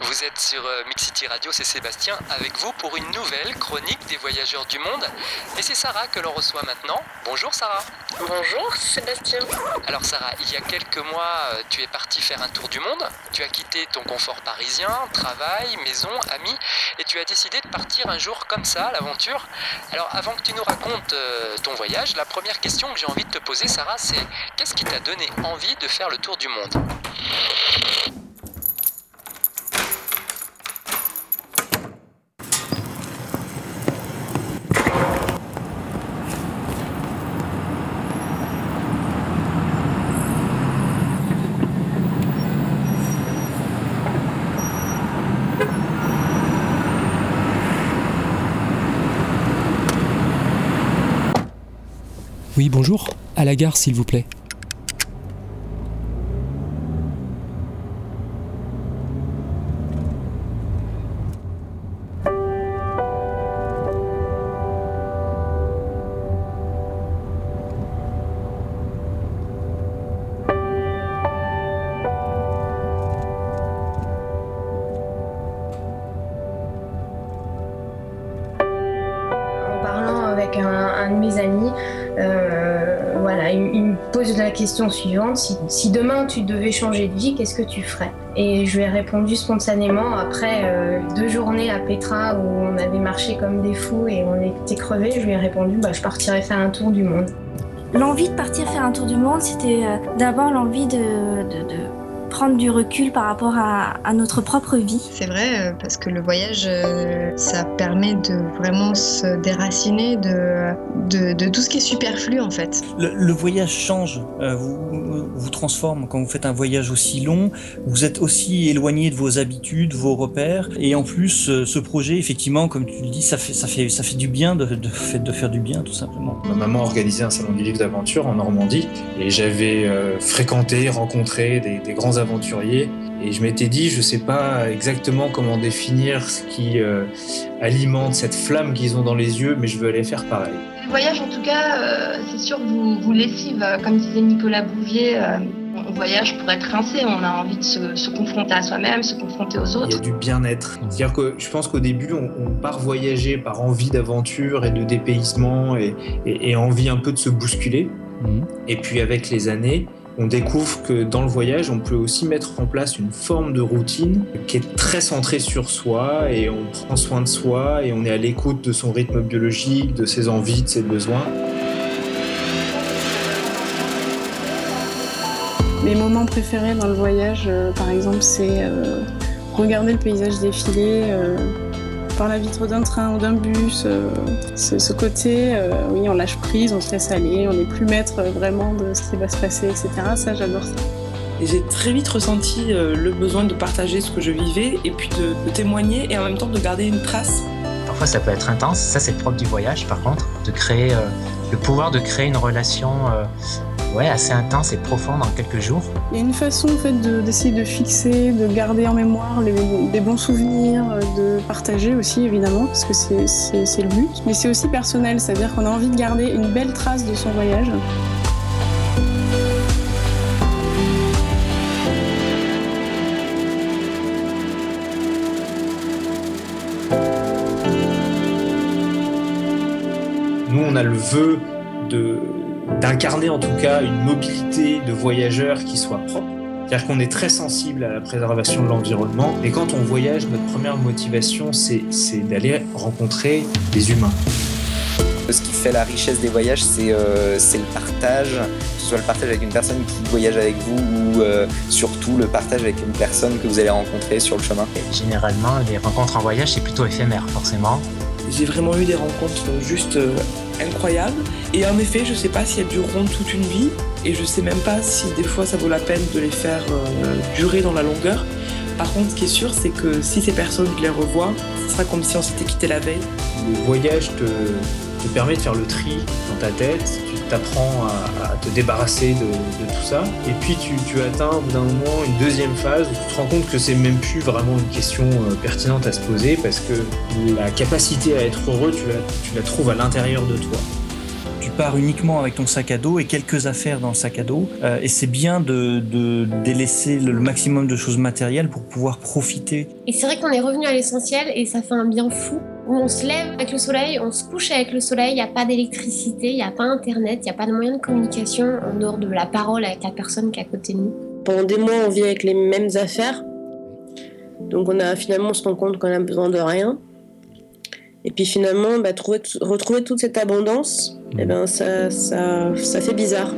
Vous êtes sur euh, Mixity Radio, c'est Sébastien avec vous pour une nouvelle chronique des voyageurs du monde. Et c'est Sarah que l'on reçoit maintenant. Bonjour Sarah. Bonjour Sébastien. Alors Sarah, il y a quelques mois, euh, tu es partie faire un tour du monde. Tu as quitté ton confort parisien, travail, maison, amis, et tu as décidé de partir un jour comme ça à l'aventure. Alors avant que tu nous racontes euh, ton voyage, la première question que j'ai envie de te poser Sarah, c'est qu'est-ce qui t'a donné envie de faire le tour du monde? Oui, bonjour. À la gare, s'il vous plaît. La question suivante si, si demain tu devais changer de vie, qu'est-ce que tu ferais? Et je lui ai répondu spontanément après euh, deux journées à Petra où on avait marché comme des fous et on était crevés. Je lui ai répondu bah, je partirais faire un tour du monde. L'envie de partir faire un tour du monde, c'était euh, d'abord l'envie de, prendre du recul par rapport à, à notre propre vie. C'est vrai, euh, parce que le voyage, euh, ça permet de vraiment se déraciner de, de, de tout ce qui est superflu en fait. Le, le voyage change, euh, vous, vous transforme quand vous faites un voyage aussi long. Vous êtes aussi éloigné de vos habitudes, vos repères, et en plus, ce projet, effectivement, comme tu le dis, ça fait ça fait ça fait du bien de de, fait de faire du bien, tout simplement. Ma maman organisait un salon du livre d'aventure en Normandie et j'avais euh, fréquenté, rencontré des, des grands aventuriers et je m'étais dit, je sais pas exactement comment définir ce qui euh, alimente cette flamme qu'ils ont dans les yeux, mais je veux aller faire pareil. Le voyage, en tout cas, euh, c'est sûr, vous, vous lessive. Comme disait Nicolas Bouvier, euh, on voyage pour être rincé. On a envie de se, se confronter à soi-même, se confronter aux Il y a autres. du bien-être. C'est-à-dire que je pense qu'au début, on, on part voyager par envie d'aventure et de dépaysement et, et- et envie un peu de se bousculer. Mhm. Et puis avec les années, on découvre que dans le voyage, on peut aussi mettre en place une forme de routine qui est très centrée sur soi et on prend soin de soi et on est à l'écoute de son rythme biologique, de ses envies, de ses besoins. Mes moments préférés dans le voyage, euh, par exemple, c'est euh, regarder le paysage défiler euh, par la vitre d'un train ou d'un bus. euh, ce, ce côté, euh, oui, on lâche prise, on se laisse aller, on n'est plus maître euh, vraiment de ce qui va se passer, etc. Ça, j'adore ça. Et j'ai très vite ressenti euh, le besoin de partager ce que je vivais et puis de, de témoigner et en même temps de garder une trace. Parfois, ça peut être intense. Ça, c'est le propre du voyage, par contre, de créer, euh, le pouvoir de créer une relation euh, ouais, assez intense et profonde en quelques jours. Il y a une façon en fait de- d'essayer de fixer, de garder en mémoire les, des bons souvenirs, euh, de partager aussi évidemment, parce que c'est le but. Mais c'est aussi personnel, c'est-à-dire qu'on a envie de garder une belle trace de son voyage. Nous, on a le vœu de d'incarner en tout cas une mobilité de voyageurs qui soit propre. C'est-à-dire qu'on est très sensible à la préservation de l'environnement. Et quand on voyage, notre première motivation, c'est c'est d'aller rencontrer des humains. Ce qui fait la richesse des voyages, c'est euh, c'est le partage, que ce soit le partage avec une personne qui voyage avec vous ou euh, surtout le partage avec une personne que vous allez rencontrer sur le chemin. Et généralement, les rencontres en voyage, c'est plutôt éphémère, forcément. J'ai vraiment eu des rencontres juste incroyables. Et en effet, je sais pas si elles dureront toute une vie. Et je sais même pas si des fois ça vaut la peine de les faire euh, durer dans la longueur. Par contre, ce qui est sûr, c'est que si ces personnes, les revois, ce sera comme si on s'était quitté la veille. Le voyage te, te permet de faire le tri dans ta tête, tu t'apprends à, à te débarrasser de, de tout ça, et puis tu, tu atteins au bout d'un moment une deuxième phase où tu te rends compte que c'est même plus vraiment une question euh, pertinente à se poser parce que la capacité à être heureux, tu la, tu la trouves à l'intérieur de toi. Tu tu pars uniquement avec ton sac à dos et quelques affaires dans le sac à dos. Euh, et c'est bien de, de délaisser le, le maximum de choses matérielles pour pouvoir profiter. Et c'est vrai qu'on est revenu à l'essentiel et ça fait un bien fou. Où on se lève avec le soleil, on se couche avec le soleil, il n'y a pas d'électricité, il n'y a pas internet, il n'y a pas de moyen de communication en dehors de la parole avec la personne qui est à côté de nous. Pendant des mois, on vit avec les mêmes affaires. Donc on a finalement on se rend compte qu'on a besoin de rien. Et puis finalement, bah, trouver, retrouver toute cette abondance, eh ben, ça, ça, ça fait bizarre.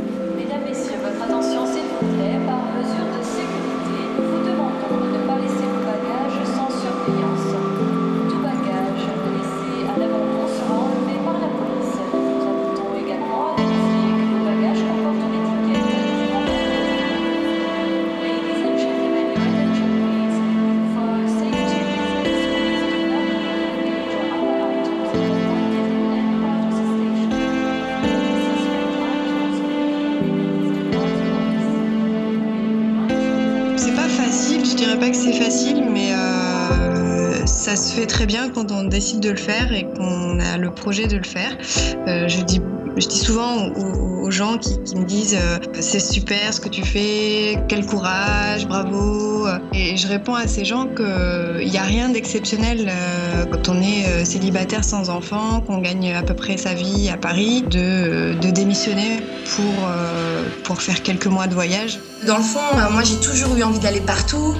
Ça se fait très bien quand on décide de le faire et qu'on a le projet de le faire. Euh, je dis je dis souvent aux, gens qui, me disent euh, c'est super ce que tu fais, quel courage, bravo. Et je réponds à ces gens qu'il n'y a rien d'exceptionnel euh, quand on est euh, célibataire sans enfant, qu'on gagne à peu près sa vie à Paris, de, de démissionner pour, euh, pour faire quelques mois de voyage. Dans le fond, euh, moi j'ai toujours eu envie d'aller partout.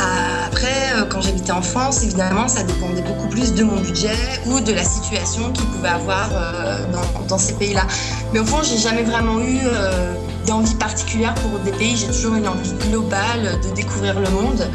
Euh, Après, euh, quand j'habitais en France, évidemment, ça dépendait beaucoup plus de mon budget ou de la situation qu'ils pouvaient avoir euh, dans, ces pays-là. Mais au fond, j'ai jamais vraiment eu d'envie particulière pour des pays. J'ai toujours une envie globale de découvrir le monde.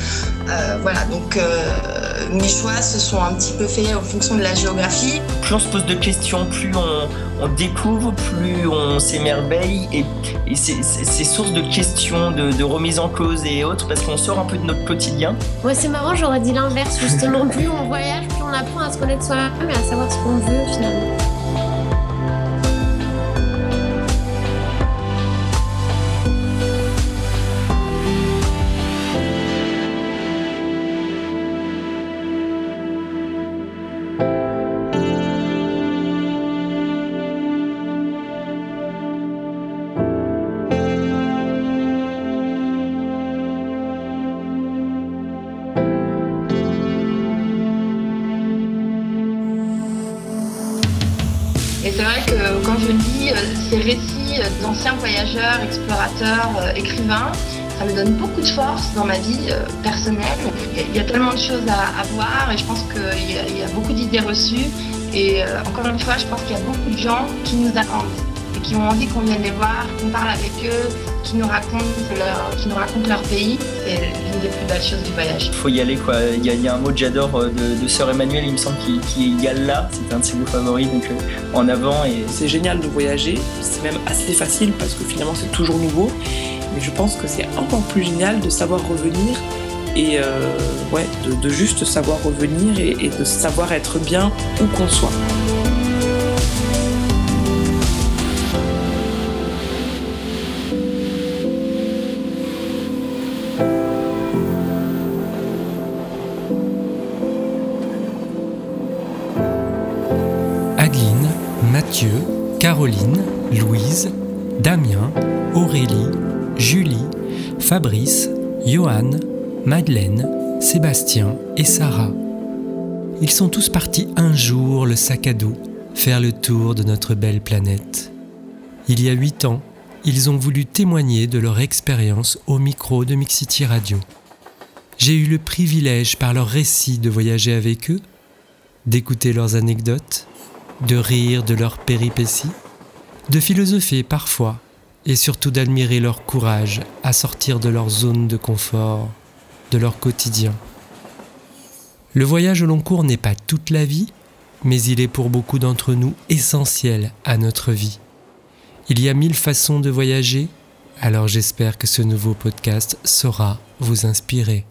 Euh, voilà, donc euh, mes choix se sont un petit peu faits en fonction de la géographie. plus on se pose de questions, plus on, on découvre, plus on s'émerveille et, et c'est- c'est c'est source de questions, de, de remise en cause et autres parce qu'on sort un peu de notre quotidien. Ouais, c'est marrant, j'aurais dit l'inverse, justement. plus on voyage, plus on apprend à se connaître soi-même et à savoir ce qu'on veut finalement. Et c'est vrai que quand je lis euh, ces récits euh, d'anciens voyageurs, explorateurs, euh, écrivains, ça me donne beaucoup de force dans ma vie personnelle. Il y, a- tellement de choses à, voir et je pense qu'il y, a- beaucoup d'idées reçues. Et encore une fois, je pense qu'il y a beaucoup de gens qui nous attendent et qui ont envie qu'on vienne les voir, qu'on parle avec eux, qui nous racontent leur, qui nous racontent leur pays. C'est l'une des plus belles choses du voyage. Il faut y aller quoi. Il y a, il y a un mot que j'adore euh, de, de Sœur Emmanuel, il me semble, qui, qui est Gala, c'est un de ses mots favoris, donc euh, en avant et C'est génial de voyager, c'est même assez facile parce que finalement c'est toujours nouveau. Mais je pense que c'est encore plus génial de savoir revenir et euh, ouais, de, de juste savoir revenir et, et de savoir être bien où qu'on soit. Mathieu, Caroline, Louise, Damien, Aurélie, Julie, Fabrice, Johan, Madeleine, Sébastien et Sarah. Ils sont tous partis un jour, le sac à dos, faire le tour de notre belle planète. Il y a huit ans, ils ont voulu témoigner de leur expérience au micro de Mixity Radio. J'ai eu le privilège par leurs récits de voyager avec eux, d'écouter leurs anecdotes, de rire de leurs péripéties, de philosopher parfois et surtout d'admirer leur courage à sortir de leur zone de confort, de leur quotidien. Le voyage au long cours n'est pas toute la vie, mais il est pour beaucoup d'entre nous essentiel à notre vie. Il y a mille façons de voyager, alors j'espère que ce nouveau podcast saura vous inspirer.